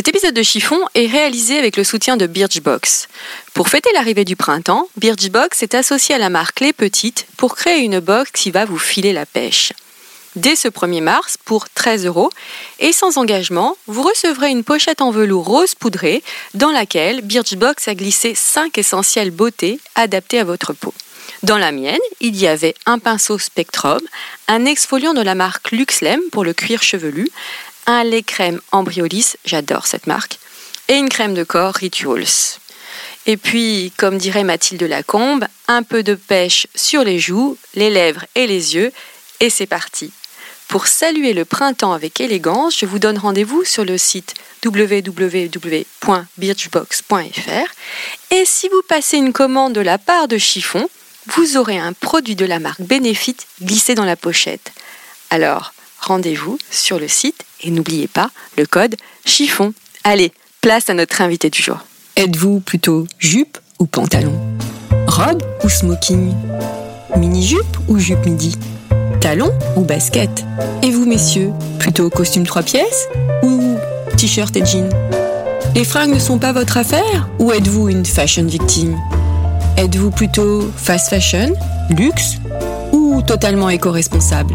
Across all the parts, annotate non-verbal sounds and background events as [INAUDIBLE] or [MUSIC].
Cet épisode de Chiffon est réalisé avec le soutien de Birchbox. Pour fêter l'arrivée du printemps, Birchbox est associé à la marque Les Petites pour créer une box qui va vous filer la pêche. Dès ce 1er mars, pour 13 euros, et sans engagement, vous recevrez une pochette en velours rose poudré dans laquelle Birchbox a glissé 5 essentielles beautés adaptées à votre peau. Dans la mienne, il y avait un pinceau Spectrum, un exfoliant de la marque Luxlem pour le cuir chevelu, un lait crème Embryolis, j'adore cette marque, et une crème de corps Rituals. Et puis, comme dirait Mathilde Lacombe, un peu de pêche sur les joues, les lèvres et les yeux, et c'est parti. Pour saluer le printemps avec élégance, je vous donne rendez-vous sur le site www.birchbox.fr et si vous passez une commande de la part de Chiffon, vous aurez un produit de la marque Benefit glissé dans la pochette. Alors, rendez-vous sur le site et n'oubliez pas le code chiffon. Allez, place à notre invité du jour. Êtes-vous plutôt jupe ou pantalon? Robe ou smoking? Mini-jupe ou jupe midi? Talon ou basket? Et vous messieurs, plutôt costume trois pièces ou t-shirt et jean Les fringues ne sont pas votre affaire ou êtes-vous une fashion victime? Êtes-vous plutôt fast fashion, luxe ou totalement éco-responsable?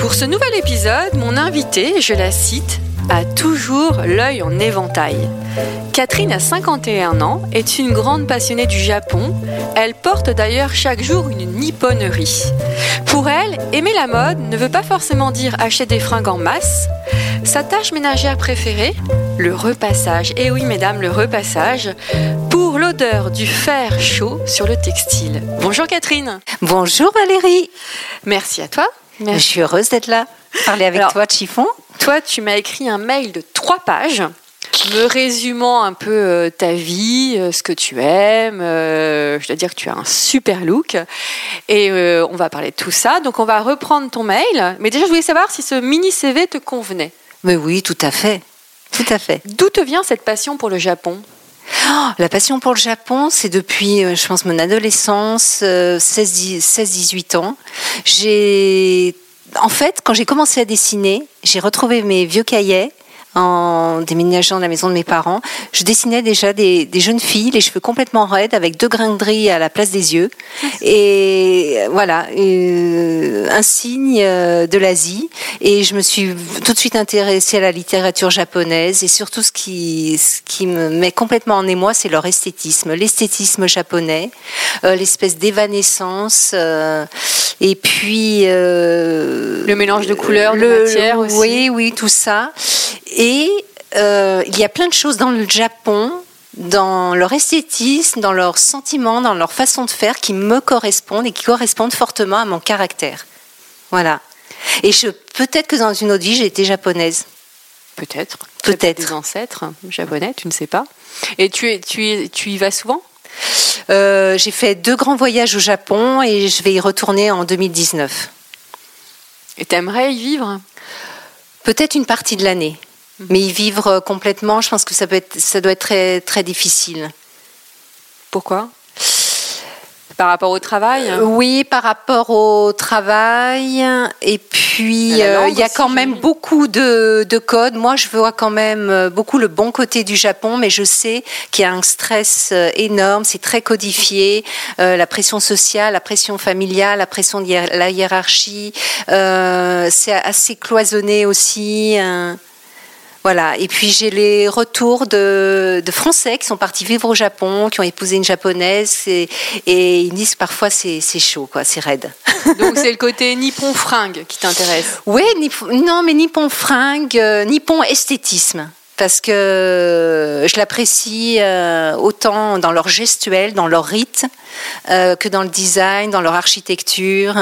Pour ce nouvel épisode, mon invité, je la cite, a toujours l'œil en éventail. Catherine a 51 ans, est une grande passionnée du Japon. Elle porte d'ailleurs chaque jour une nipponerie. Pour elle, aimer la mode ne veut pas forcément dire acheter des fringues en masse. Sa tâche ménagère préférée Le repassage. Et oui, mesdames, le repassage pour l'odeur du fer chaud sur le textile. Bonjour Catherine. Bonjour Valérie. Merci à toi. Je suis heureuse d'être là. Parler avec toi de chiffon. Toi, tu m'as écrit un mail de trois pages me résumant un peu euh, ta vie, euh, ce que tu aimes. Euh, je dois dire que tu as un super look. Et on va parler de tout ça. Donc, on va reprendre ton mail. Mais déjà, je voulais savoir si ce mini CV te convenait. Mais oui, tout à fait. Tout à fait. D'où te vient cette passion pour le Japon? La passion pour le Japon, c'est depuis, euh, je pense, mon adolescence, 16-18 euh, ans. J'ai, en fait, quand j'ai commencé à dessiner, j'ai retrouvé mes vieux cahiers en déménageant de la maison de mes parents, je dessinais déjà des, jeunes filles, les cheveux complètement raides, avec deux grains de gris à la place des yeux. Et voilà, euh, un signe euh, de l'Asie. Et je me suis tout de suite intéressée à la littérature japonaise. Et surtout, ce qui, ce qui me met complètement en émoi, c'est leur esthétisme. L'esthétisme japonais, euh, l'espèce d'évanescence. et puis... le mélange de couleurs, de matières aussi. Oui, oui, tout ça. Et euh, il y a plein de choses dans le Japon, dans leur esthétisme, dans leurs sentiments, dans leur façon de faire qui me correspondent et qui correspondent fortement à mon caractère. Voilà. Et peut-être que dans une autre vie, j'ai été japonaise. Peut-être. Peut-être. Des ancêtres japonais, tu ne sais pas. Et tu, tu, tu y vas souvent? Euh, J'ai fait deux grands voyages au Japon et je vais y retourner en 2019. Et tu aimerais y vivre? Peut-être une partie de l'année. Mais y vivre complètement, je pense que ça, peut être, ça doit être très, très difficile. Pourquoi? Par rapport au travail? Oui, par rapport au travail. Et puis, il y a quand même beaucoup de, de, codes. Moi, je vois quand même beaucoup le bon côté du Japon, mais je sais qu'il y a un stress énorme. C'est très codifié. la pression sociale, la pression familiale, la pression de la hiérarchie. c'est assez cloisonné aussi. Hein. Voilà. Et puis j'ai les retours de, Français qui sont partis vivre au Japon, qui ont épousé une japonaise, et, ils disent que parfois c'est chaud, quoi, c'est raide. Donc c'est le côté nippon fringue qui t'intéresse. Oui, non, mais nippon fringue, euh, nippon esthétisme. Parce que je l'apprécie euh, autant dans leur gestuelle, dans leur rite, euh, que dans le design, dans leur architecture.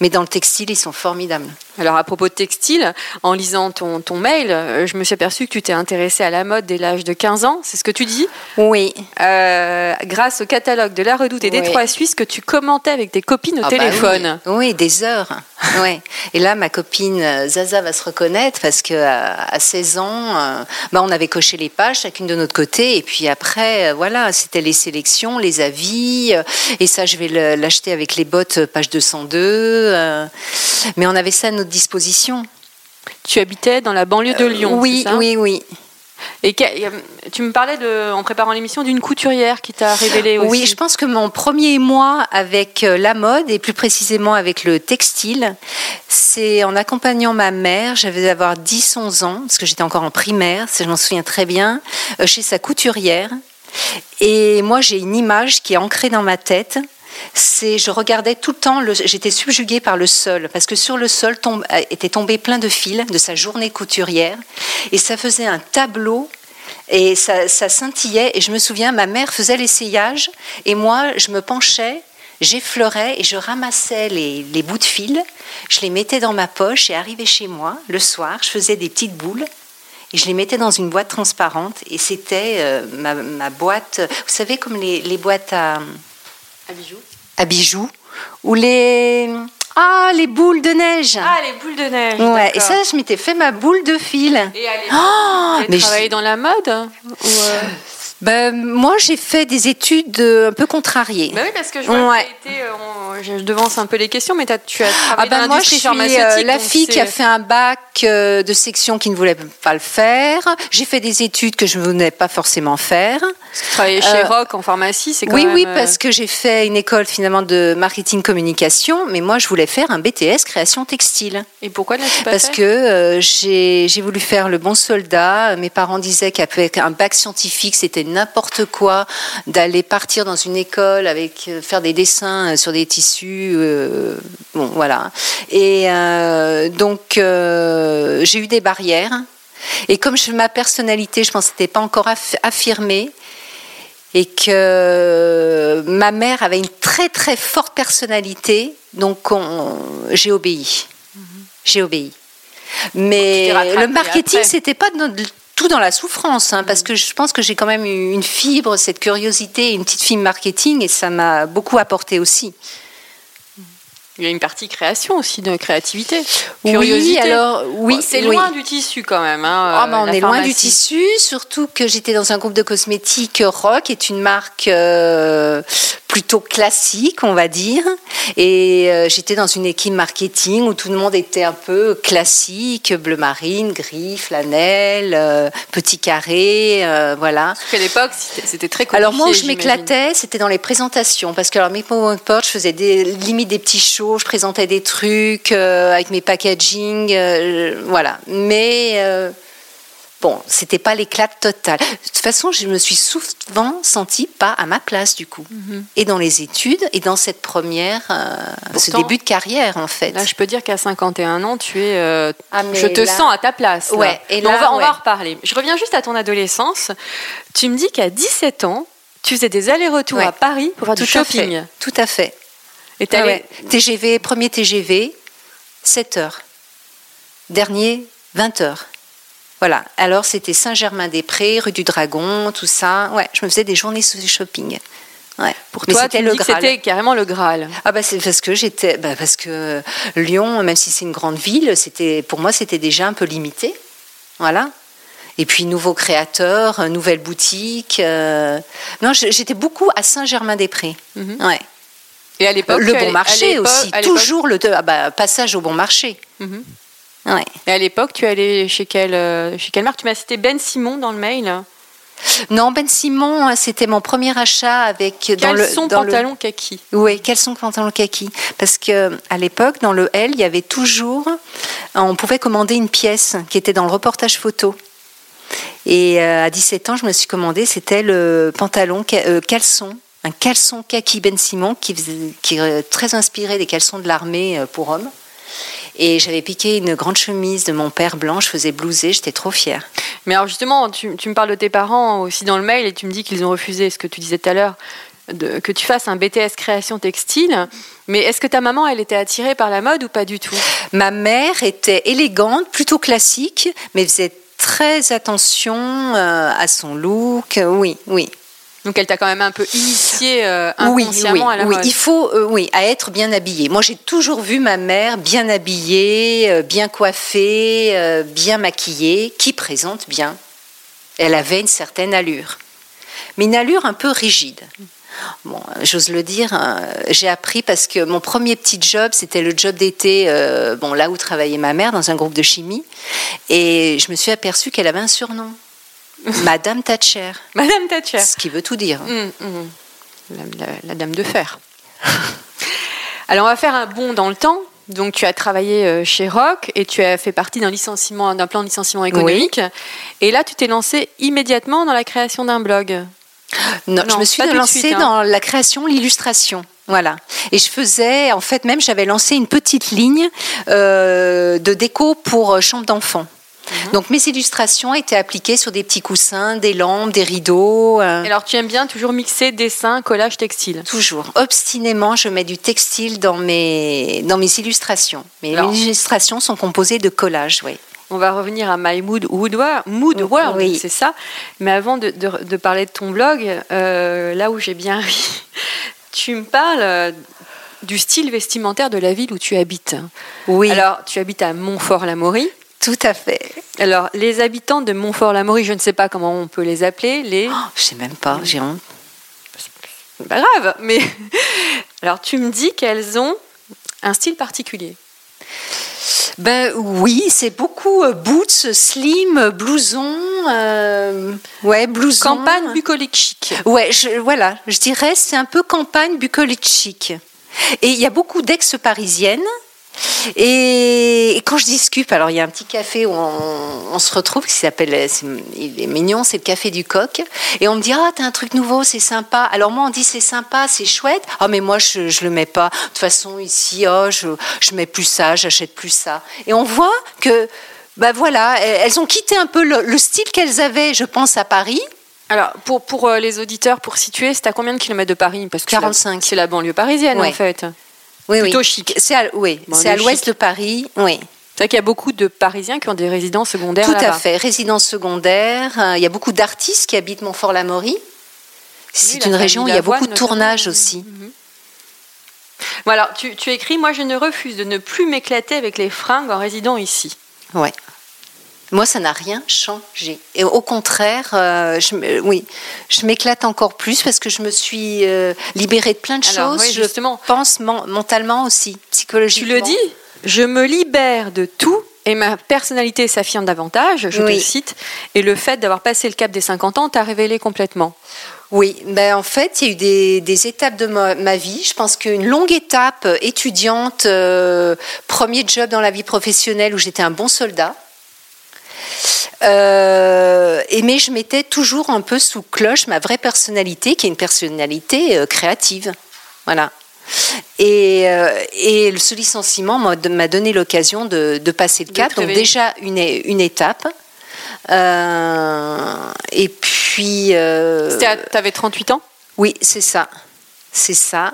Mais dans le textile, ils sont formidables. Alors à propos de textile, en lisant ton, ton mail, euh, je me suis aperçue que tu t'es intéressée à la mode dès l'âge de 15 ans, c'est ce que tu dis? Oui. Euh, grâce au catalogue de La Redoute et des Trois Suisses que tu commentais avec tes copines au ah bah téléphone. oui. des heures. [LAUGHS] ouais. Et là, ma copine euh, Zaza va se reconnaître parce qu'à à 16 ans, bah, on avait coché les pages, chacune de notre côté, et puis après, voilà, c'était les sélections, les avis, et ça, je vais l'acheter avec les bottes page 202. mais on avait ça à notre disposition. Tu habitais dans la banlieue de Lyon Oui, ça oui, oui. Et euh, tu me parlais de, en préparant l'émission d'une couturière qui t'a révélé aussi. Oui, je pense que mon premier mois avec euh, la mode et plus précisément avec le textile, c'est en accompagnant ma mère, j'avais avoir 10-11 ans, parce que j'étais encore en primaire, je m'en souviens très bien, euh, chez sa couturière. Et moi, j'ai une image qui est ancrée dans ma tête c'est je regardais tout le temps, j'étais subjuguée par le sol, parce que sur le sol tombe, euh, était tombé plein de fils de sa journée couturière, et ça faisait un tableau et ça, scintillait. Et je me souviens, ma mère faisait l'essayage, et moi, je me penchais, j'effleurais et je ramassais les, bouts de fil, je les mettais dans ma poche et arrivais chez moi le soir, je faisais des petites boules. Et je les mettais dans une boîte transparente et c'était euh, ma, boîte, vous savez comme les boîtes à, à bijoux. À bijoux. Ou les. Ah, les boules de neige. Ah, les boules de neige. Ouais, et ça, je m'étais fait ma boule de fil. Et allez, oh, mais travaillé dans la mode ou euh, ben, moi, j'ai fait des études euh, un peu contrariées. Ben oui, parce que je vois que été, euh, je devance un peu les questions, mais as, tu as travaillé ah ben dans moi, je suis euh, la fille qui a fait un bac de section qui ne voulait pas le faire. J'ai fait des études que je ne voulais pas forcément faire. Tu travaillais chez Rock en pharmacie, c'est quand oui, même... Oui, parce que j'ai fait une école finalement de marketing communication, mais moi, je voulais faire un BTS création textile. Et pourquoi l'as-tu pas Parce que j'ai voulu faire le bon soldat. Mes parents disaient qu'avec un bac scientifique, c'était n'importe quoi d'aller partir dans une école avec euh, faire des dessins euh, sur des tissus. Euh, bon, voilà. Et donc j'ai eu des barrières. Et comme je, ma personnalité, je pense, n'était pas encore affirmée, et que ma mère avait une très très forte personnalité, donc j'ai obéi. Mhm. J'ai obéi. Mais le marketing, c'était pas tout dans la souffrance, hein, parce que je pense que j'ai quand même eu une fibre, cette curiosité, une petite fille marketing, et ça m'a beaucoup apporté aussi. Il y a une partie création aussi, de créativité, curiosité. Oui, alors oui, c'est loin du tissu quand même. Hein, ah, bah, on est loin du tissu, surtout que j'étais dans un groupe de cosmétiques Rock, est une marque euh, plutôt classique, on va dire. Et euh, j'étais dans une équipe marketing où tout le monde était un peu classique, bleu marine, gris, flanelle, euh, petit carré, voilà. Parce qu'à l'époque, c'était très Alors moi, où je m'éclatais, c'était dans les présentations, parce que alors mes PowerPoint, je faisais des, limite des petits shows, je présentais des trucs avec mes packaging, voilà. Mais Bon, c'était pas l'éclat total. De toute façon, je me suis souvent sentie pas à ma place du coup. Mhm. Et dans les études, et dans cette première, euh, ce début de carrière en fait. Là, je peux dire qu'à 51 ans, tu es, euh, ah, je te sens à ta place. Ouais. Et là, on va, on va en reparler. Je reviens juste à ton adolescence. Tu me dis qu'à 17 ans, tu faisais des allers-retours à Paris pour faire du shopping. Tout à fait. Et ah TGV, premier TGV, 7 heures. Dernier, 20 heures. Voilà. Alors c'était Saint-Germain-des-Prés, rue du Dragon, tout ça. Ouais, je me faisais des journées shopping. Ouais. Pour toi, c'était le C'était carrément le Graal. Ah bah c'est parce que j'étais, bah parce que Lyon, même si c'est une grande ville, c'était pour moi c'était déjà un peu limité. Voilà. Et puis nouveaux créateurs, nouvelles boutiques. Euh, non, j'étais beaucoup à Saint-Germain-des-Prés. Mhm. Ouais. Et à l'époque, le bon allais- marché aussi, toujours le ah bah, passage au bon marché. Mhm. Ouais. Et à l'époque, tu allé chez quelle, euh, chez quelle marque? Tu m'as cité Ben Simon dans le mail. Non, Ben Simon, hein, c'était mon premier achat avec dans le Caleçon, dans le- pantalon, kaki? Oui, caleçon, pantalon kaki? Parce que à l'époque, dans le L, il y avait toujours, on pouvait commander une pièce qui était dans le reportage photo. Et euh, à 17 ans, je me suis commandé, c'était le pantalon euh, caleçon, un caleçon kaki Ben Simon qui, faisait- qui est très inspiré des caleçons de l'armée euh, pour hommes. Et j'avais piqué une grande chemise de mon père blanc, je faisais blouser, j'étais trop fière. Mais alors justement, tu, tu me parles de tes parents aussi dans le mail et tu me dis qu'ils ont refusé ce que tu disais tout à l'heure, que tu fasses un BTS création textile. Mais est-ce que ta maman, elle était attirée par la mode ou pas du tout? Ma mère était élégante, plutôt classique, mais faisait très attention euh, à son look. Oui, oui. Donc elle t'a quand même un peu initié euh, Oui, inconsciemment oui, à la oui. mode. Il faut, euh, oui, à être bien habillée. Moi, j'ai toujours vu ma mère bien habillée, euh, bien coiffée, bien maquillée, qui présente bien. Elle avait une certaine allure, mais une allure un peu rigide. Bon, j'ose le dire, hein, j'ai appris parce que mon premier petit job, c'était le job d'été, euh, bon, là où travaillait ma mère, dans un groupe de chimie, et je me suis aperçue qu'elle avait un surnom, [LAUGHS] Madame Thatcher, Madame Thatcher. ce qui veut tout dire. Hum, hum. La, la- la dame de fer. [LAUGHS] Alors on va faire un bond dans le temps. Donc tu as travaillé euh, chez Rock et tu as fait partie d'un licenciement, d'un plan de licenciement économique. Et là, tu t'es lancé immédiatement dans la création d'un blog. Non, je me suis lancée suite, hein. dans la création, l'illustration. Voilà. Et je faisais, en fait, même, j'avais lancé une petite ligne euh, de déco pour euh, chambre d'enfants. Mhm. Donc mes illustrations étaient appliquées sur des petits coussins, des lampes, des rideaux. euh, alors tu aimes bien toujours mixer dessin, collage, textile? Toujours, obstinément, je mets du textile dans mes, dans mes illustrations. Mes Alors. illustrations sont composées de collages, oui. On va revenir à My Mood Woodward, Mood World, Oui. c'est ça. Mais avant de, de- de parler de ton blog, euh, là où j'ai bien ri, [LAUGHS] tu me parles euh, du style vestimentaire de la ville où tu habites. Oui, Alors, tu habites à Montfort-l'Amaury. Tout à fait. Alors, les habitants de Montfort-l'Amaury, je ne sais pas comment on peut les appeler, les. Oh, je sais même pas, j'ai honte. Pas grave, mais. [LAUGHS] Alors, tu me dis qu'elles ont un style particulier. Ben oui, c'est beaucoup euh, boots, slim, blouson, euh, ouais, blouson. Campagne bucolique chic. Ouais, je, voilà, je dirais c'est un peu campagne bucolique chic. Et il y a beaucoup d'ex-parisiennes. Et, et quand je discute, alors il y a un petit café où on, on se retrouve qui s'appelle, il est mignon, c'est le café du coq. Et on me dit ah t'as un truc nouveau, c'est sympa. Alors moi on dit c'est sympa, c'est chouette. Ah mais moi je je le mets pas. De toute façon ici oh je je mets plus ça, j'achète plus ça. Et on voit que bah voilà, elles ont quitté un peu le, le style qu'elles avaient, je pense à Paris. Alors, pour, pour euh, les auditeurs, pour situer, c'est à combien de kilomètres de Paris? Parce que c'est la- 45. C'est la banlieue parisienne, Ouais. en fait. Oui, Plutôt oui. chic. C'est à, oui, Bon, c'est à le l'ouest chic. de Paris. Oui, C'est vrai qu'il y a beaucoup de Parisiens qui ont des résidences secondaires tout à fait. Résidence secondaire. euh, Il y a beaucoup d'artistes qui habitent Montfort-l'Amaury. Oui, C'est une région où il y a beaucoup de tournages aussi. Mhm. Bon, alors, tu, tu écris Moi, je ne refuse de ne plus m'éclater avec les fringues en résidant ici. Ouais. Moi, ça n'a rien changé. Et au contraire, euh, je, oui, je m'éclate encore plus parce que je me suis euh, libérée de plein de Alors, choses. oui, je justement. pense men- mentalement aussi, Tu psychologiquement. le dis Je me libère de tout et ma personnalité s'affirme davantage, je te Oui. le cite. Et le fait d'avoir passé le cap des 50 ans t'a révélé complètement. Oui, ben en fait, il y a eu des, des étapes de ma, ma vie. Je pense qu'une longue étape euh, étudiante, euh, premier job dans la vie professionnelle où j'étais un bon soldat. Euh, et mais je mettais toujours un peu sous cloche ma vraie personnalité, qui est une personnalité euh, créative. Voilà. Et, euh, et ce licenciement m'a donné l'occasion de, de passer le cap. Donc déjà une, une étape. Et puis. Tu avais 38 ans? Oui, c'est ça. C'est ça.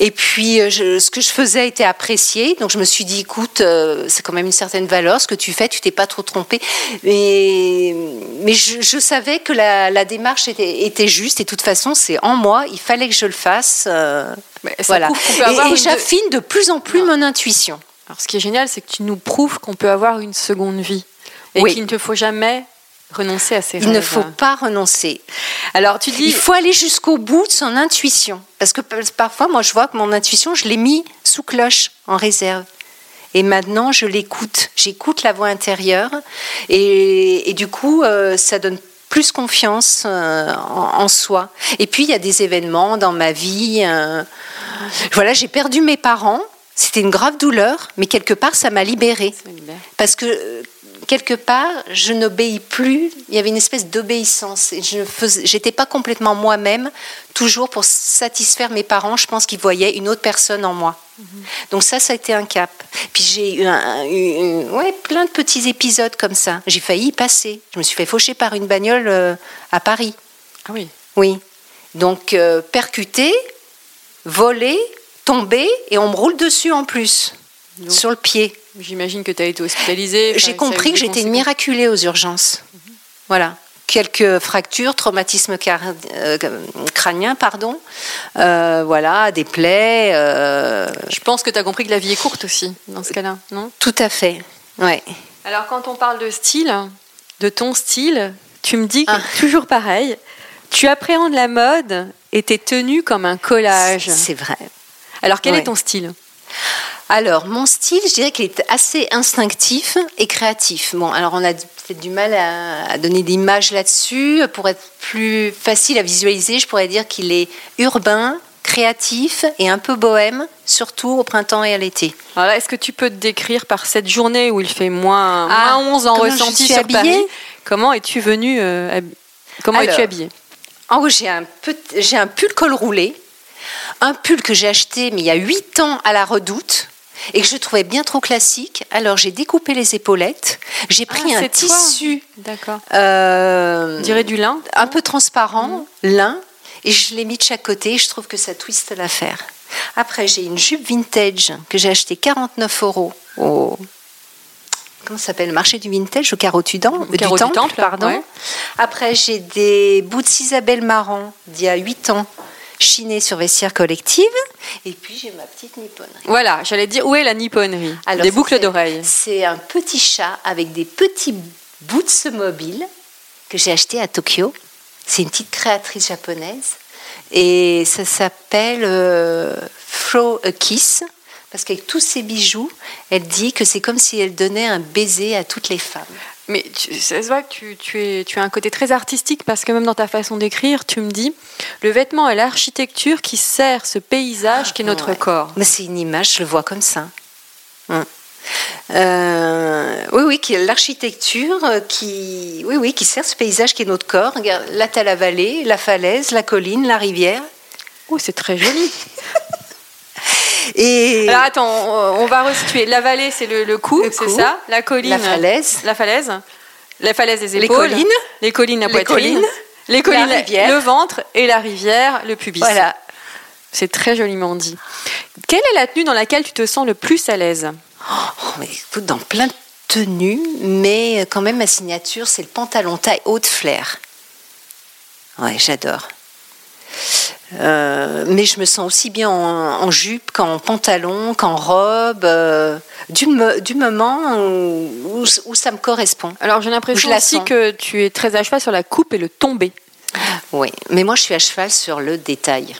Et puis, euh, je- ce que je faisais était apprécié. Donc, je me suis dit, écoute, euh, c'est quand même une certaine valeur. Ce que tu fais, tu t'es pas trop trompé. Mais, mais je, je savais que la, la démarche était, était juste. Et de toute façon, c'est en moi. Il fallait que je le fasse. euh, voilà. Et, j'affine de plus en plus mon intuition. Alors, ce qui est génial, c'est que tu nous prouves qu'on peut avoir une seconde vie et Oui. qu'il ne te faut jamais renoncer à ses Il rêves. ne faut pas renoncer. Alors tu dis Il faut aller jusqu'au bout de son intuition. Parce que parfois, moi, je vois que mon intuition, je l'ai mis sous cloche, en réserve. Et maintenant, je l'écoute. J'écoute la voix intérieure. Et, et du coup, euh, ça donne plus confiance euh, en, en soi. Et puis, il y a des événements dans ma vie. euh, voilà, j'ai perdu mes parents. C'était une grave douleur, mais quelque part, ça m'a libérée. Parce que quelque part, je n'obéis plus. Il y avait une espèce d'obéissance. Je n'étais j'étais pas complètement moi-même, toujours pour satisfaire mes parents. Je pense qu'ils voyaient une autre personne en moi. Donc ça, ça a été un cap. Puis j'ai eu, un- eu- ouais, plein de petits épisodes comme ça. J'ai failli y passer. Je me suis fait faucher par une bagnole euh, à Paris. Ah oui. Oui. Donc euh, percuté, volé, tombé, et on me roule dessus en plus, Donc, sur le pied. J'imagine que tu as été hospitalisée. J'ai compris que j'étais miraculée aux urgences. Voilà. Quelques fractures, traumatismes car- euh, crâniens, pardon. Euh, voilà, des plaies. euh, Je pense que tu as compris que la vie est courte aussi, dans ce cas-là, non? Tout à fait. Ouais. Alors, quand on parle de style, de ton style, tu me dis que, Ah. toujours pareil, tu appréhendes la mode et tes tenues comme un collage. C'est vrai. Alors, quel Ouais. est ton style? Alors, mon style, je dirais qu'il est assez instinctif et créatif. Bon, alors on a peut-être du mal à, à donner des images là-dessus. Pour être plus facile à visualiser, je pourrais dire qu'il est urbain, créatif et un peu bohème, surtout au printemps et à l'été. Alors est-ce que tu peux te décrire par cette journée où il fait moins, Ah, moins 11 en ressenti sur habillée Paris? Comment es-tu venue euh, hab- Comment es-tu habillée? En haut, j'ai un, j'ai un pull col roulé, un pull que j'ai acheté mais il y a 8 ans à la redoute et que je trouvais bien trop classique. Alors j'ai découpé les épaulettes, j'ai pris Ah, un tissu D'accord. euh, dirait du lin un peu transparent, lin, et je l'ai mis de chaque côté et je trouve que ça twiste l'affaire. Après, j'ai une jupe vintage que j'ai acheté 49 euros au. Comment s'appelle Le marché du vintage au carreau du, carreau du Temple, pardon. ouais. Après, j'ai des boots Isabelle Marant d'il y a 8 ans, chinés sur vestiaire collective. Et puis, j'ai ma petite nipponnerie. Voilà, j'allais dire où est la nipponnerie Alors, Des boucles d'oreilles. C'est un petit chat avec des petits boots mobiles que j'ai acheté à Tokyo. C'est une petite créatrice japonaise. Et ça s'appelle euh, Throw a Kiss. Parce qu'avec tous ces bijoux, elle dit que c'est comme si elle donnait un baiser à toutes les femmes. Mais tu, ça se voit que tu, tu es, tu as un côté très artistique parce que même dans ta façon d'écrire, tu me dis le vêtement est l'architecture qui sert ce paysage qui est notre Ouais. corps. Mais c'est une image, je le vois comme ça. Hum. Euh, oui, oui, qui est l'architecture euh, qui, oui, oui, qui sert ce paysage qui est notre corps. Regarde, là, t'as la vallée, la falaise, la colline, la rivière. Oh, c'est très joli. [LAUGHS] Et Alors attends, on, va resituer. La vallée, c'est le, le cou, c'est ça La colline. la falaise, La falaise. La falaise des Les épaules. collines. Les collines, la Les poitrine. collines. Les collines, La rivière. le ventre et la rivière, le pubis. voilà. C'est très joliment dit. Quelle est la tenue dans laquelle tu te sens le plus à l'aise Oh, mais écoute, dans plein de tenues, mais quand même ma signature, c'est le pantalon taille haute flair. Ouais, j'adore. Euh, mais je me sens aussi bien en, en jupe qu'en pantalon, qu'en robe, euh, du, mo- du moment où, où- où ça me correspond. Alors j'ai l'impression aussi sens. que tu es très à cheval sur la coupe et le tombé. Oui, mais moi je suis à cheval sur le détail.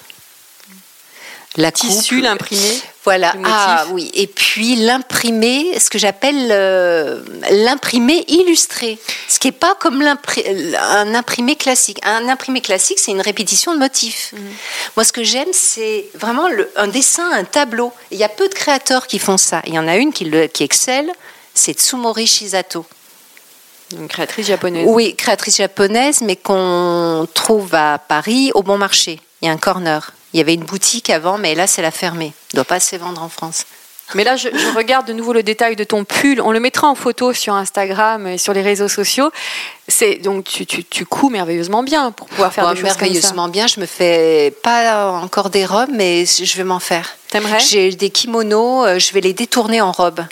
La Tissu, l'imprimé. Voilà, ah oui, et puis l'imprimé, ce que j'appelle euh, l'imprimé illustré, ce qui n'est pas comme un imprimé classique. Un imprimé classique, c'est une répétition de motifs. Mhm. Moi, ce que j'aime, c'est vraiment le- un dessin, un tableau. Il y a peu de créateurs qui font ça. Il y en a une qui, le- qui excelle, c'est Tsumori Shizato. Une créatrice japonaise. Oui, créatrice japonaise, mais qu'on trouve à Paris au bon marché. Il y a un corner. Il y avait une boutique avant, mais là, c'est la fermée. Il ne doit pas se vendre en France. Mais là, je, je regarde de nouveau le détail de ton pull. On le mettra en photo sur Instagram et sur les réseaux sociaux. C'est donc tu, tu, tu couds merveilleusement bien pour pouvoir faire des choses comme ça. merveilleusement bien. Je me fais pas encore des robes, mais je vais m'en faire. T'aimerais? J'ai des kimonos, euh, je vais les détourner en robe.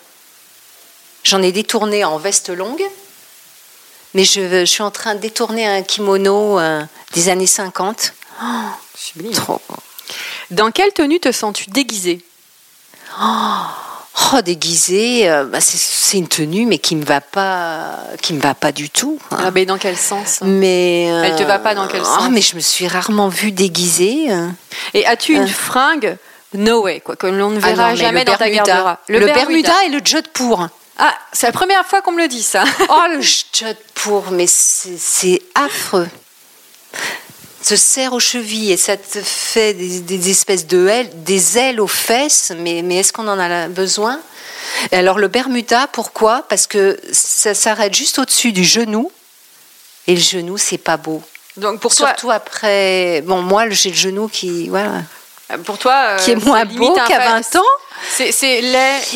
J'en ai détourné en veste longue, mais je, je suis en train de détourner un kimono euh, des années 50. Sublime. Trop. Dans quelle tenue te sens-tu déguisée? Oh, déguisée, euh, bah, c'est- c'est une tenue, mais qui me va pas, qui me va pas du tout. hein. Ah, mais dans quel sens? Mais Elle te va pas dans quel ah, sens Mais je me suis rarement vue déguisée. euh. Et as-tu une Euh. fringue? No way, quoi, que l'on ne Ah verra non, jamais le dans ta Bermuda. garde-robe. Le, Bermuda et le jodhpur. Ah, c'est la première fois qu'on me le dit, ça. Oh, le jodhpur, mais c'est c'est affreux. Se serre aux chevilles et ça te fait des, des espèces de ailes, des ailes aux fesses, mais, mais est-ce qu'on en a besoin? Alors le Bermuda, pourquoi? Parce que ça s'arrête juste au-dessus du genou, et le genou, c'est pas beau. Donc pour toi, Surtout après, bon moi j'ai le genou qui, voilà, pour toi euh, qui est moins beau qu'à fa- 20 ans. C'est.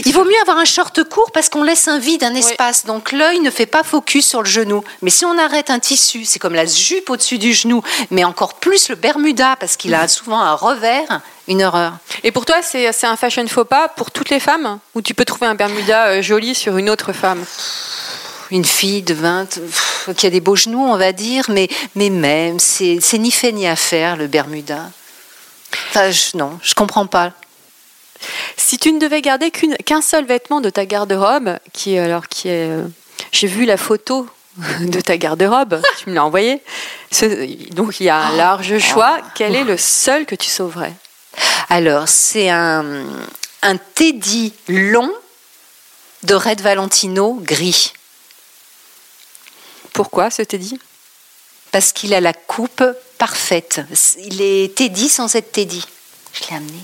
Il vaut mieux avoir un short court parce qu'on laisse un vide, un espace. Donc l'œil ne fait pas focus sur le genou. Mais si on arrête un tissu, c'est comme la jupe au-dessus du genou, mais encore plus le Bermuda parce qu'il a souvent un revers, une horreur. Et pour toi, c'est un fashion faux pas pour toutes les femmes Ou tu peux trouver un Bermuda euh, joli sur une autre femme? Une fille de 20 pff, qui a des beaux genoux, on va dire, mais, mais même, c'est c'est ni fait ni à faire le Bermuda. Enfin, je- non, je comprends pas. Si tu ne devais garder qu'un seul vêtement de ta garde-robe, qui alors qui est, euh, j'ai vu la photo [LAUGHS] de ta garde-robe, [LAUGHS] tu me l'as envoyé. Ce- donc il y a un large choix. Quel est le seul que tu sauverais? Alors, c'est un, un Teddy long de Red Valentino gris. Pourquoi ce Teddy? Parce qu'il a la coupe parfaite. Il est Teddy sans être Teddy. Je l'ai amené.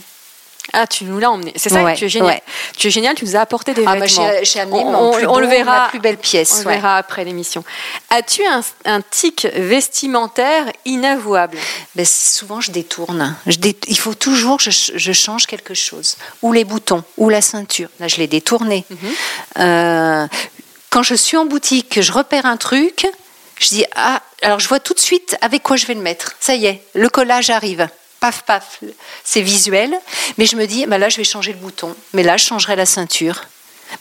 Ah, tu nous l'as emmené. C'est ça, Ouais, tu es génial. ouais. Tu es génial. Tu nous as apporté des Ah, bah, vêtements. j'ai j'ai amené On- mon on- plus on le verra. ma plus belle pièce. On le verra après l'émission. As-tu un, un tic vestimentaire inavouable? Ben, souvent, je détourne. Je dé- Il faut toujours que je, je change quelque chose. Ou les boutons, ou la ceinture. Là, je l'ai détourné. Mhm. Euh, quand je suis en boutique, que je repère un truc, je dis ah, alors je vois tout de suite avec quoi je vais le mettre. Ça y est, le collage arrive. Paf, paf, c'est visuel. Mais je me dis, ben là, je vais changer le bouton. Mais là, je changerai la ceinture.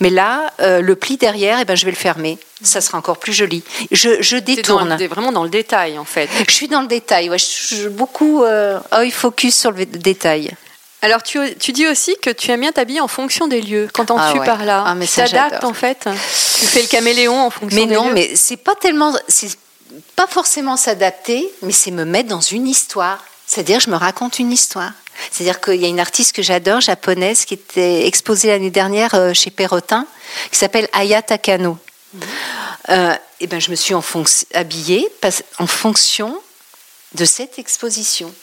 Mais là, euh, le pli derrière, eh ben, je vais le fermer. Ça sera encore plus joli. Je, je détourne. t'es vraiment dans le détail, en fait. Je suis dans le détail. Ouais, je, je- beaucoup euh, œil focus sur le détail. Alors, tu, tu dis aussi que tu aimes bien t'habiller en fonction des lieux. Qu'entends-tu Ah ouais. par là Ah, mais Tu t'adaptes, en fait Tu fais le caméléon en fonction Mais des non, lieux mais c'est pas tellement, c'est pas forcément s'adapter, mais c'est me mettre dans une histoire. C'est-à-dire, je me raconte une histoire. C'est-à-dire qu'il y a une artiste que j'adore, japonaise, qui était exposée l'année dernière euh, chez Perrotin, qui s'appelle Aya Takano. Euh, et ben, je me suis en habillée en fonction de cette exposition.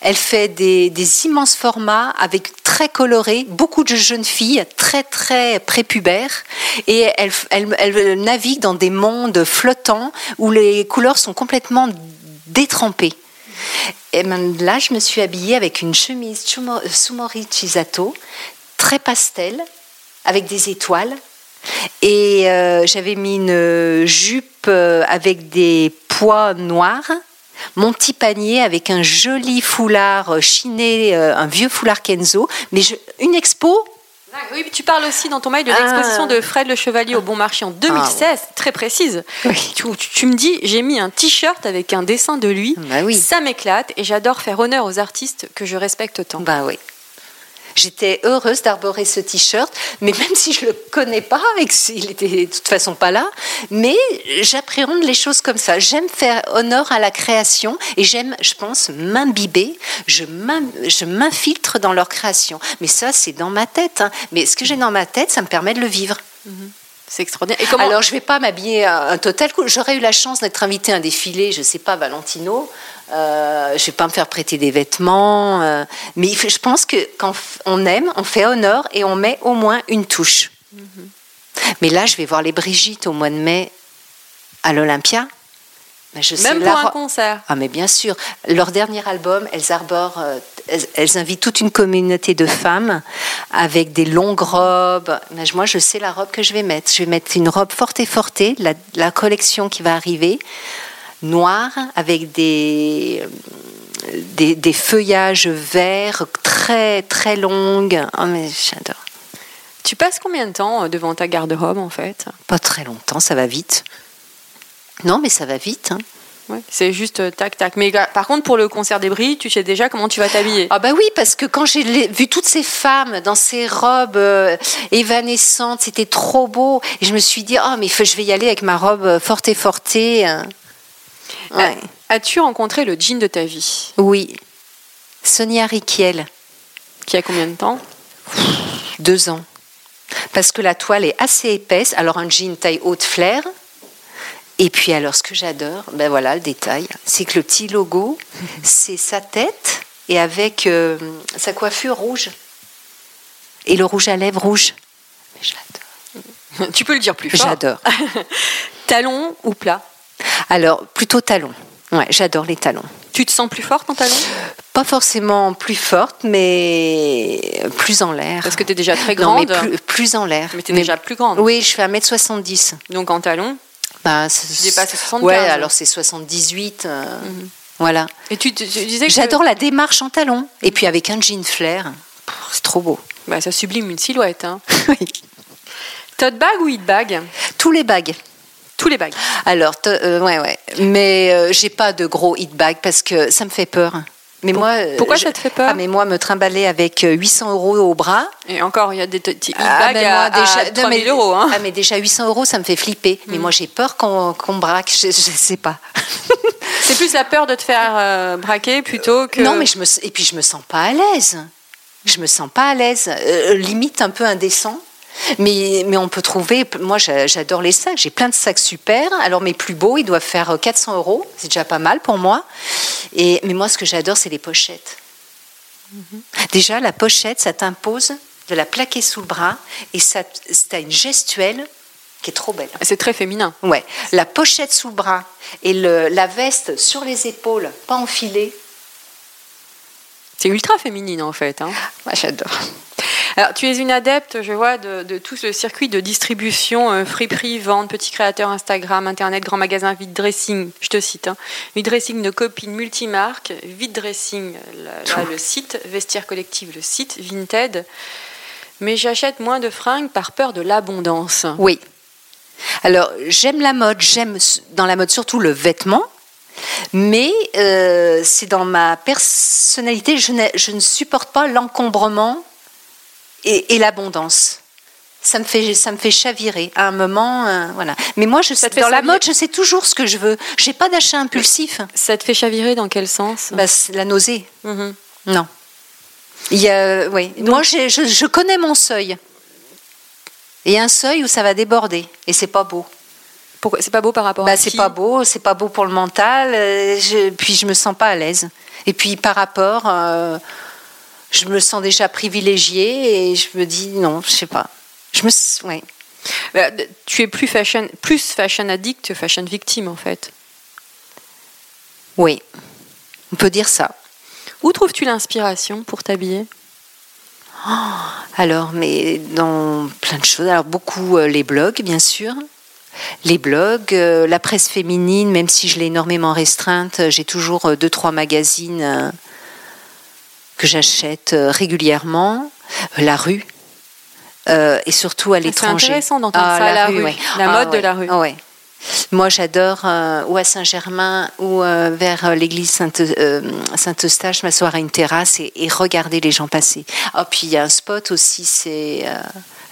Elle fait des, des immenses formats avec très colorés, beaucoup de jeunes filles très très prépubères et elle, elle, elle navigue dans des mondes flottants où les couleurs sont complètement détrempées. Et là, je me suis habillée avec une chemise Sumori Chisato, très pastel, avec des étoiles. Et euh, j'avais mis une jupe euh, avec des pois noirs, mon petit panier avec un joli foulard euh, chiné, euh, un vieux foulard Kenzo, mais je- une expo. Ah, Oui, tu parles aussi dans ton mail de Ah. l'exposition de Fred Le Chevalier au Bon Marché en 2016, très précise. Oui. Tu, tu- tu me dis, j'ai mis un t-shirt avec un dessin de lui, Bah oui. ça m'éclate et j'adore faire honneur aux artistes que je respecte tant. Bah oui. J'étais heureuse d'arborer ce t-shirt, mais même si je le connais pas et qu'il était de toute façon pas là, mais j'appréhende les choses comme ça. J'aime faire honneur à la création et j'aime, je pense, m'imbiber. Je m'in- je m'infiltre dans leur création. Mais ça, c'est dans ma tête. hein. Mais ce que j'ai dans ma tête, ça me permet de le vivre. C'est extraordinaire. Et comment Alors, je vais pas m'habiller un un total coup. J'aurais eu la chance d'être invitée à un défilé, je sais pas, Valentino. Euh, je vais pas me faire prêter des vêtements. euh, mais je pense que quand on aime, on fait honneur et on met au moins une touche. Mais là, je vais voir les Brigitte au mois de mai à l'Olympia. Sais Même la pour un ro- concert. ah mais bien sûr, leur dernier album, elles arborent, euh, elles, elles invitent toute une communauté de femmes avec des longues robes. Moi, je sais la robe que je vais mettre. Je vais mettre une robe forte et fortée, la, la collection qui va arriver, noire avec des, des des feuillages verts très très longues. Oh mais j'adore. Tu passes combien de temps euh, devant ta garde-robe en fait? Pas très longtemps, ça va vite. Non, mais ça va vite. hein. Ouais, c'est juste euh, tac tac. Mais par contre, pour le concert des bris, tu sais déjà comment tu vas t'habiller. Ah bah oui, parce que quand j'ai vu toutes ces femmes dans ces robes euh, évanescentes, c'était trop beau. Et je me suis dit, oh mais je vais y aller avec ma robe euh, forte forte. euh. Ouais. As-tu rencontré le jean de ta vie? Oui. Sonia Riquiel, Qui a combien de temps? Deux ans. Parce que la toile est assez épaisse. Alors un jean taille haute flair. Et puis alors ce que j'adore, ben voilà le détail, c'est que le petit logo, [LAUGHS] c'est sa tête et avec euh, sa coiffure rouge. Et le rouge à lèvres rouge. Mais je l'adore. [LAUGHS] Tu peux le dire plus fort. J'adore. [LAUGHS] Talon ou plat? Alors, plutôt talons. Ouais, j'adore les talons. Tu te sens plus forte en talon? Pas forcément plus forte, mais plus en l'air. Parce que tu es déjà très Non, mais grande. plus, plus en l'air. Mais tu es déjà plus grande. Oui, je fais 1m70. Donc en talon? Bah, Tu dépasses les 75. Ouais, alors c'est 78. euh, Voilà. Et tu, disais que J'adore la démarche en talons. Et puis avec un jean flair, c'est trop beau. Bah, ça sublime une silhouette. Hein. [LAUGHS] Tote bag ou hit bag? Tous les bagues. Tous les bags. Alors, euh, ouais, ouais. Mais euh, j'ai pas de gros hit bag parce que ça me fait peur. Mais moi, euh, pourquoi je- ça te fait peur Ah, mais moi, me trimballer avec euh, 800 euros au bras. Et encore, il y a des petits hit Ah, bags ben à, moi, à déjà, non, 3000 mais- euros. Hein. Ah, mais déjà 800 euros, ça me fait flipper. Mais moi, j'ai peur qu'on braque. Je, je sais pas. [LAUGHS] C'est plus la peur de te faire euh, braquer plutôt que. Non, mais je me et puis je me sens pas à l'aise. Je me sens pas à l'aise. Euh, limite un peu indécent. Mais, mais on peut trouver. Moi, j'a- j'adore les sacs. J'ai plein de sacs super. Alors, mes plus beaux, ils doivent faire euh, 400 euros. C'est déjà pas mal pour moi. Et, mais moi, ce que j'adore, c'est les pochettes. Déjà, la pochette, ça t'impose de la plaquer sous le bras. Et ça, as une gestuelle qui est trop belle. C'est très féminin. Ouais, la pochette sous le bras et le- la veste sur les épaules, pas enfilée. C'est ultra féminine en fait. hein. Moi, j'adore. Alors, tu es une adepte, je vois, de, tout ce circuit de distribution, euh, friperie, vente, petits créateurs, Instagram, Internet, grand magasin, vide dressing, je te cite, hein. vide dressing de copines multimarques, vide dressing, là, là, le site, vestiaire collective, le site, Vinted. Mais j'achète moins de fringues par peur de l'abondance. Oui. Alors, j'aime la mode, j'aime dans la mode surtout le vêtement, mais euh, c'est dans ma personnalité, je, je ne supporte pas l'encombrement et, et l'abondance. Ça me, fait, ça me fait chavirer à un moment. euh, voilà. Mais moi, je, fait dans la mode, je sais toujours ce que je veux. Je n'ai pas d'achat impulsif. Ça te fait chavirer dans quel sens? Bah, la nausée. Mhm. Non. Il y a, oui. Moi, je, je connais mon seuil. Il y a un seuil où ça va déborder et c'est pas beau. Pourquoi C'est pas beau par rapport Bah, à c'est pas beau, c'est pas beau pour le mental. euh, je- puis je me sens pas à l'aise. Et puis par rapport, euh, je me sens déjà privilégiée et je me dis non, je sais pas. Je me, ouais. Bah, Tu es plus fashion, plus fashion addict que fashion victime en fait. oui, on peut dire ça. Où trouves-tu l'inspiration pour t'habiller? Alors, mais dans plein de choses. Alors, beaucoup euh, les blogs, bien sûr. Les blogs, euh, la presse féminine, même si je l'ai énormément restreinte, euh, j'ai toujours euh, deux, trois magazines que j'achète euh, régulièrement. Euh, la rue. euh, et surtout à C'est l'étranger. intéressant d'entendre Ah, ça, la rue. ouais. La Ah, mode de la rue. Ah, ouais. Moi, j'adore, euh, ou à Saint-Germain, ou euh, vers l'église Sainte- Saint-Eustache, m'asseoir à une terrasse et, et regarder les gens passer. Ah, puis il y a un spot aussi, c'est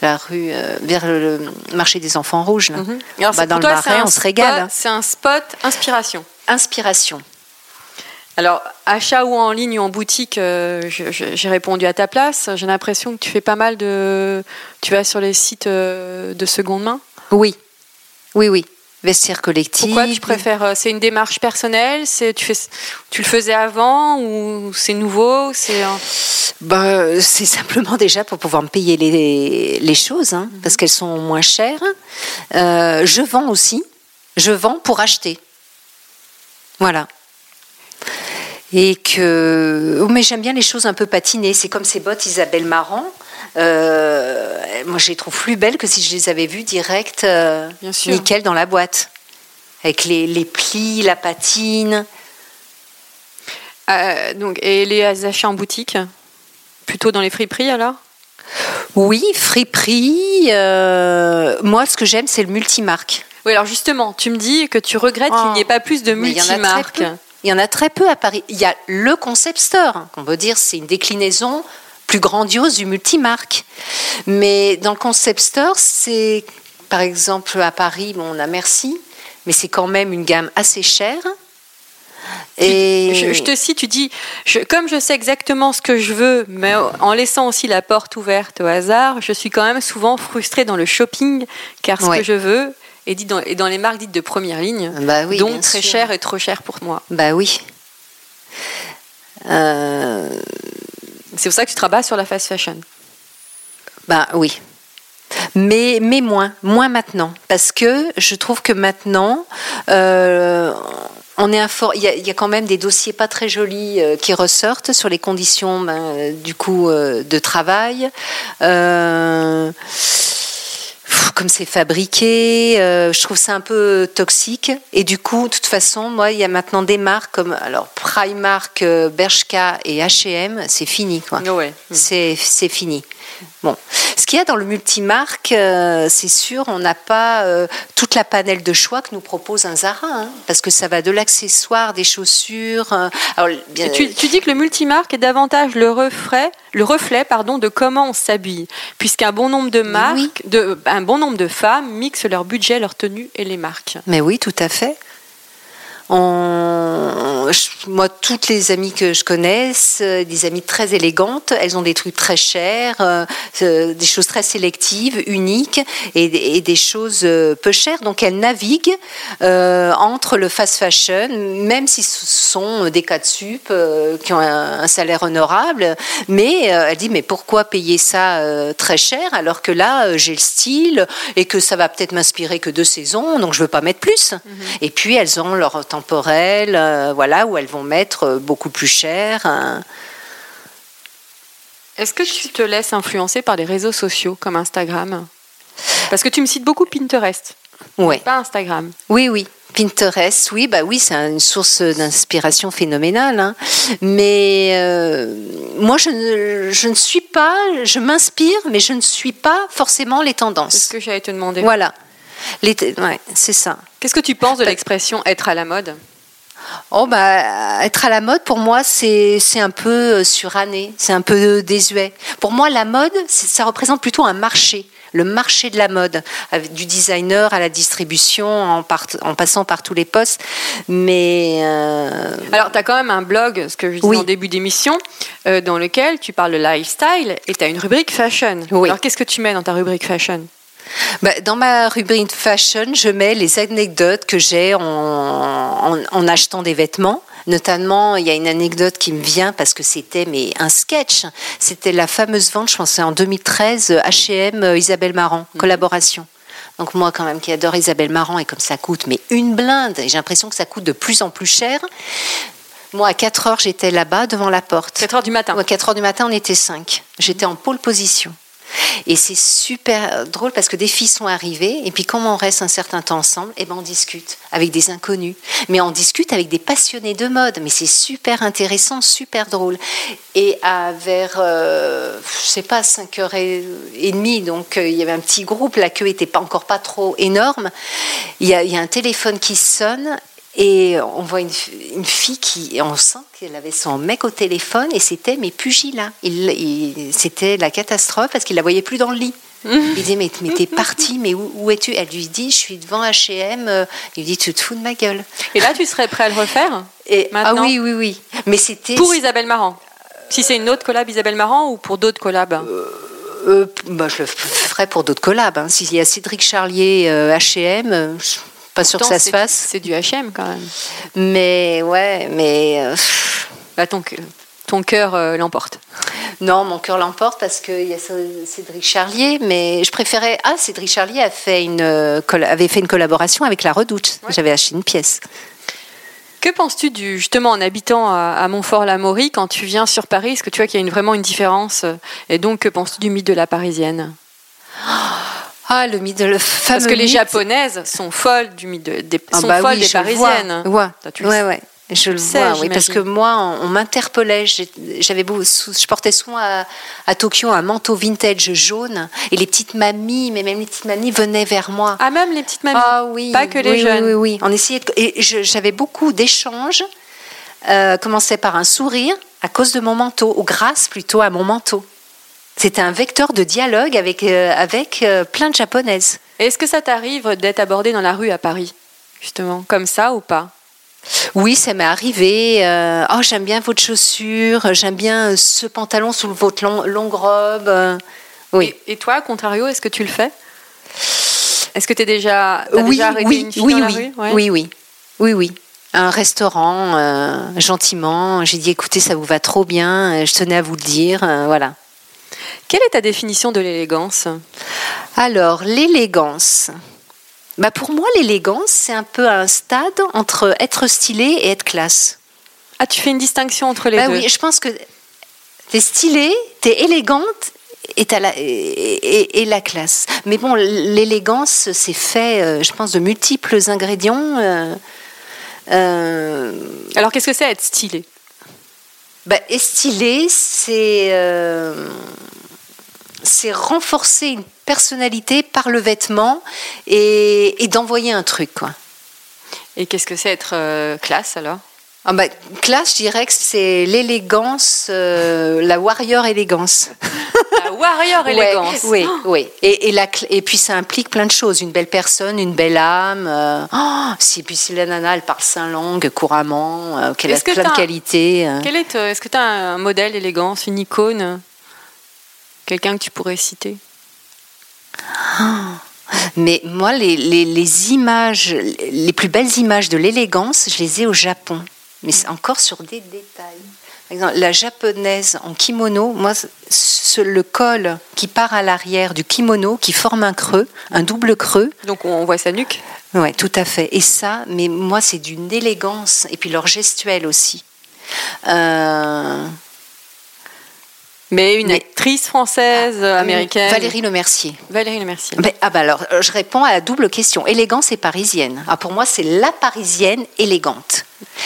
la rue, vers le, le marché des enfants rouges. là. Alors, Bah, c'est- dans le c'est Marais, un on se régale. hein. C'est un spot inspiration. Inspiration. Alors, achat ou en ligne ou en boutique, euh, j'ai répondu à ta place. J'ai l'impression que tu fais pas mal de. Tu vas sur les sites euh, de seconde main. Oui, oui, oui. Vestiaire collectif. Pourquoi tu préfères euh, C'est une démarche personnelle C'est tu fais, tu le faisais avant ou c'est nouveau C'est un- Ben, c'est simplement déjà pour pouvoir me payer les, les choses, hein, Mhm. parce qu'elles sont moins chères. Euh, je vends aussi. Je vends pour acheter. Voilà. Et que. oh, mais j'aime bien les choses un peu patinées. C'est comme ces bottes Isabelle Marant. Euh, moi, je les trouve plus belles que si je les avais vues direct, euh, Bien sûr. nickel dans la boîte. Avec les, les plis, la patine. Euh, donc et les achats en boutique? Plutôt dans les friperies alors? Oui, friperie. euh, moi, ce que j'aime, c'est le multimarque. Oui, alors justement, tu me dis que tu regrettes qu'il n'y ait pas plus de multimarques. Il y en a très peu à Paris. Il y a le concept store, hein, qu'on veut dire, c'est une déclinaison plus grandiose du multimarque. Mais dans le concept store, c'est, par exemple, à Paris, bon, on a Merci, mais c'est quand même une gamme assez chère. Et Je, je te cite, tu dis, je- comme je sais exactement ce que je veux, mais en laissant aussi la porte ouverte au hasard, je suis quand même souvent frustrée dans le shopping, car ce Ouais. que je veux est dit dans, les marques dites de première ligne, Bah oui, donc très sûr. cher et trop cher pour moi. Bah oui. Euh, C'est pour ça que tu travailles sur la fast fashion. Ben oui. Mais, mais moins, moins maintenant. Parce que je trouve que maintenant, euh, on est il, y a, il y a quand même des dossiers pas très jolis euh, qui ressortent sur les conditions ben, du coup de travail. Euh, pff, comme c'est fabriqué, euh, je trouve ça un peu toxique. Et du coup, de toute façon, moi, il y a maintenant des marques comme alors Primark, euh, Bershka et H&M, c'est fini. Quoi. Ouais. C'est c'est fini. Bon, ce qu'il y a dans le multimarque, euh, c'est sûr, on n'a pas euh, toute la panel de choix que nous propose un Zara, hein, parce que ça va de l'accessoire, des chaussures. euh, alors, bien, tu, tu dis que le multimarque est davantage le reflet, le reflet pardon, de comment on s'habille, puisqu'un bon nombre de marques, oui. de, un bon nombre de femmes mixent leur budget, leur tenue et les marques. Mais oui, tout à fait. Moi, toutes les amies que je connaisse, euh, des amies très élégantes, elles ont des trucs très chers, euh, euh, des choses très sélectives, uniques, et, et des choses peu chères. Donc, elles naviguent euh, entre le fast fashion, même si ce sont des cas de sup euh, qui ont un, un salaire honorable. Mais elle dit, mais pourquoi payer ça très cher alors que là, j'ai le style et que ça va peut-être m'inspirer que deux saisons, donc je veux pas mettre plus. Et puis elles ont leur temporel, euh, voilà, où elles vont mettre euh, beaucoup plus cher. hein. Est-ce que tu te laisses influencer par les réseaux sociaux comme Instagram? Parce que tu me cites beaucoup Pinterest, Ouais. pas Instagram. Oui, oui. Pinterest, oui, bah oui, c'est une source d'inspiration phénoménale. hein. Mais euh, moi, je ne, je ne suis pas, je m'inspire, mais je ne suis pas forcément les C'est ce tendances. que j'allais te demander. Voilà. Ouais, c'est ça. Qu'est-ce que tu penses de l'expression être à la mode Oh bah être à la mode pour moi c'est c'est un peu euh, suranné, c'est un peu désuet. Pour moi la mode ça représente plutôt un marché, le marché de la mode, du designer à la distribution en, part- en passant par tous les postes. Mais euh, Alors, tu as quand même un blog, ce que je disais Oui. en début d'émission, euh, dans lequel tu parles de lifestyle et tu as une rubrique fashion. Oui. Alors, qu'est-ce que tu mets dans ta rubrique fashion? Bah, dans ma rubrique fashion, je mets les anecdotes que j'ai en, en, en achetant des vêtements. Notamment, il y a une anecdote qui me vient parce que c'était mais un sketch. C'était la fameuse vente, je pense, c'est en 2013, H&M euh, Isabelle Marant, collaboration. Donc moi, quand même, qui adore Isabelle Marant, et comme ça coûte, mais une blinde, et j'ai l'impression que ça coûte de plus en plus cher. Moi, à 4 heures, j'étais là-bas, devant la porte. 4 heures du matin. À 4 heures du matin, on était 5. J'étais en pôle position. Et c'est super drôle parce que des filles sont arrivées et puis comme on reste un certain temps ensemble, et ben on discute avec des inconnus. Mais on discute avec des passionnés de mode. Mais c'est super intéressant, super drôle. Et à vers, euh, je sais pas, 5h30, donc euh, il y avait un petit groupe, la queue était pas encore pas trop énorme. Il y a un téléphone qui sonne et on voit une, une fille qui, et on sent qu'elle avait son mec au téléphone et c'était mes pugilats. Il, il- c'était la catastrophe parce qu'il la voyait plus dans le lit. [LAUGHS] Il dit mais, mais t'es partie, mais où, où es-tu? Elle lui dit je suis devant H&M. euh, Il lui dit tu te fous de ma gueule. Et là, tu serais prêt à le refaire? Et, ah oui oui oui. Mais c'était pour Isabelle Marant Si c'est une autre collab Isabelle Marant ou pour d'autres collabs? Euh, bah, je le ferais pour d'autres collabs. Hein. S'il y a Cédric Charlier euh, H&M, euh, je pas sûre que Pourtant, ça se c'est- fasse. C'est du H&M quand même. Mais ouais, mais euh, Là, ton, ton cœur euh, l'emporte. Non, mon cœur l'emporte parce qu'il y a Cédric Charlier, mais je préférais. Ah, Cédric Charlier a fait une, euh, avait fait une collaboration avec La Redoute. Ouais. J'avais acheté une pièce. Que penses-tu du justement en habitant à, Montfort-l'Amaury quand tu viens sur Paris Est-ce que tu vois qu'il y a une, vraiment une différence? Et donc, que penses-tu du mythe de la Parisienne? Ah, le mythe le fameux Parce que les mythe. Japonaises sont folles du mythe de- des, Ah sont bah folles oui, des Parisiennes. Ouais. Toi, tu le ouais, ouais. Je le sais, vois, oui, parce que moi, on, m'interpellait. J'avais je portais souvent à, à Tokyo un manteau vintage jaune, et les petites mamies, mais même les petites mamies venaient vers moi. Ah, même les petites mamies Ah oui, Pas que les oui, jeunes. Oui, oui, oui. On essayait de- et j'avais beaucoup d'échanges. Euh, commençait par un sourire à cause de mon manteau, ou grâce plutôt à mon manteau. C'était un vecteur de dialogue avec, euh, avec euh, plein de japonaises. Est-ce que ça t'arrive d'être abordé dans la rue à Paris Justement, comme ça ou pas? Oui, ça m'est arrivé. euh, oh, j'aime bien votre chaussure, j'aime bien ce pantalon sous votre long- longue robe. oui. Et, et toi, à contrario, est-ce que tu le fais? Est-ce que tu es déjà, t'as oui, déjà arrêté oui, une fille oui, dans la oui, rue? Ouais. oui, oui, oui, oui. Un restaurant, euh, gentiment. J'ai dit, écoutez, ça vous va trop bien. Je tenais à vous le dire. euh, voilà. Quelle est ta définition de l'élégance? Alors, l'élégance. Bah pour moi, l'élégance, c'est un peu un stade entre être stylé et être classe. Ah, tu fais une distinction entre les Bah deux oui, je pense que t'es stylée, t'es élégante et, la, et, et- et la classe. Mais bon, l'élégance, c'est fait, euh, je pense, de multiples ingrédients. euh, euh, Alors, qu'est-ce que c'est être stylé? Bah, stylé, c'est euh, c'est renforcer une personnalité par le vêtement et, et d'envoyer un truc. Quoi. Et qu'est-ce que c'est être euh, classe alors? Ah bah, classe, je dirais que c'est l'élégance, euh, la warrior élégance. La warrior [LAUGHS] élégance. Oui, oui. Et, et, la cl- et puis ça implique plein de choses. Une belle personne, une belle âme. euh, oh, si, puis si la nana, elle parle cinq langues couramment, euh, qu'elle a que plein de qualités. est-ce que tu as un modèle élégance, une icône? Quelqu'un que tu pourrais citer [GASPS] Mais moi, les, les- les images, les plus belles images de l'élégance, je les ai au Japon. Mais c'est encore sur des détails. Par exemple, la japonaise en kimono, moi, ce- le col qui part à l'arrière du kimono, qui forme un creux, un double creux, Donc on voit sa nuque. Ouais, tout à fait. Et ça, mais moi, c'est d'une élégance. Et puis leur gestuelle aussi. Euh, Mais une Mais- actrice française, euh, américaine. Valérie Lemercier. Valérie Lemercier. Ben, ah bah alors, je réponds à la double question. Élégance et parisienne. Ah, pour moi, c'est la parisienne élégante.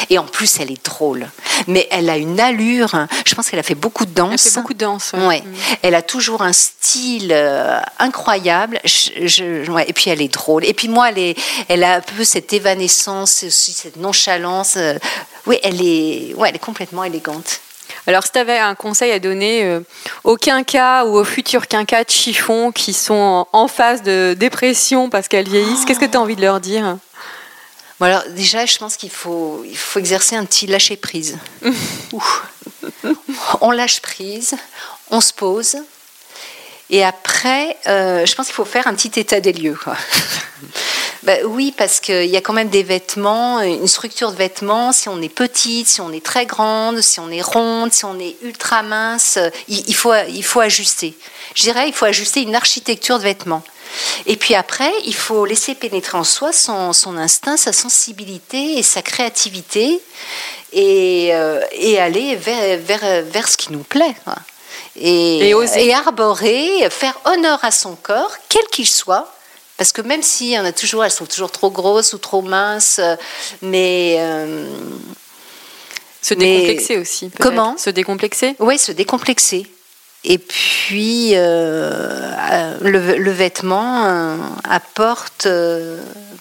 Et en plus, elle est drôle. Mais elle a une allure. hein. Je pense qu'elle a fait beaucoup de Elle danse. fait beaucoup de danse. ouais. Ouais. Mm. Elle a toujours un style euh, incroyable. Je- je- ouais, Et puis elle est drôle. Et puis moi, elle, est, elle a un peu cette évanescence, aussi cette nonchalance. euh, Oui, elle est, ouais, elle est complètement élégante. Alors, si tu avais un conseil à donner euh, aux quinquas ou aux futurs quinquas de chiffon qui sont en, en phase de dépression parce qu'elles vieillissent, qu'est-ce que tu as envie de leur dire? Bon, alors déjà, je pense qu'il faut, il faut exercer un petit lâcher prise. [LAUGHS] on lâche prise, on se pose, et après, euh, je pense qu'il faut faire un petit état des lieux. quoi. Ben oui, parce qu'il y a quand même des vêtements, une structure de vêtements. Si on est petite, si on est très grande, si on est ronde, si on est ultra mince, il, il faut, il faut ajuster. Je dirais, il faut ajuster une architecture de vêtements. Et puis après, il faut laisser pénétrer en soi son, son instinct, sa sensibilité et sa créativité et, euh, et aller vers, vers, vers ce qui nous plaît. quoi. Et, Et oser. et arborer, faire honneur à son corps, quel qu'il soit. Parce que même si on a toujours, elles sont toujours trop grosses ou trop minces, euh, mais euh, Se Mais- décomplexer aussi. Comment? Se décomplexer? Ouais, se décomplexer. Et puis, euh, le, le vêtement apporte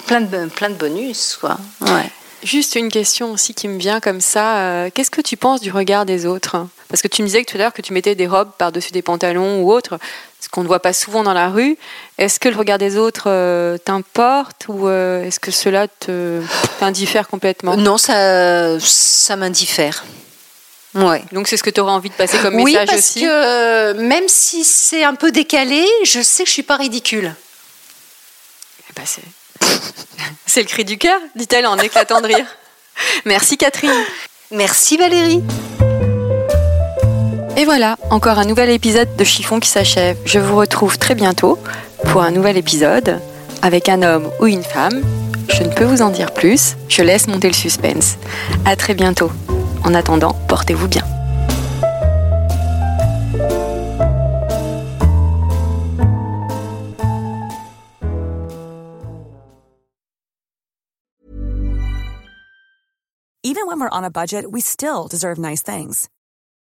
plein, de, plein de bonus. Quoi. Ouais. Juste une question aussi qui me vient comme ça. Qu'est-ce que tu penses du regard des autres? Parce que tu me disais tout à l'heure que tu mettais des robes par-dessus des pantalons ou autre, ce qu'on ne voit pas souvent dans la rue. Est-ce que le regard des autres euh, t'importe ou euh, est-ce que cela te t'indiffère complètement? Non, ça, ça m'indiffère. Ouais. Donc c'est ce que tu aurais envie de passer comme Oui, message parce aussi? que euh, même si c'est un peu décalé, je sais que je suis pas ridicule. Eh ben, c'est... [LAUGHS] c'est le cri du cœur, dit-elle en éclatant de rire. [LAUGHS] Merci Catherine. Merci Valérie. Et voilà, encore un nouvel épisode de Chiffon qui s'achève. Je vous retrouve très bientôt pour un nouvel épisode avec un homme ou une femme. Je ne peux vous en dire plus, je laisse monter le suspense. À très bientôt. En attendant, portez-vous bien. Even when we're on a budget, we still deserve nice things.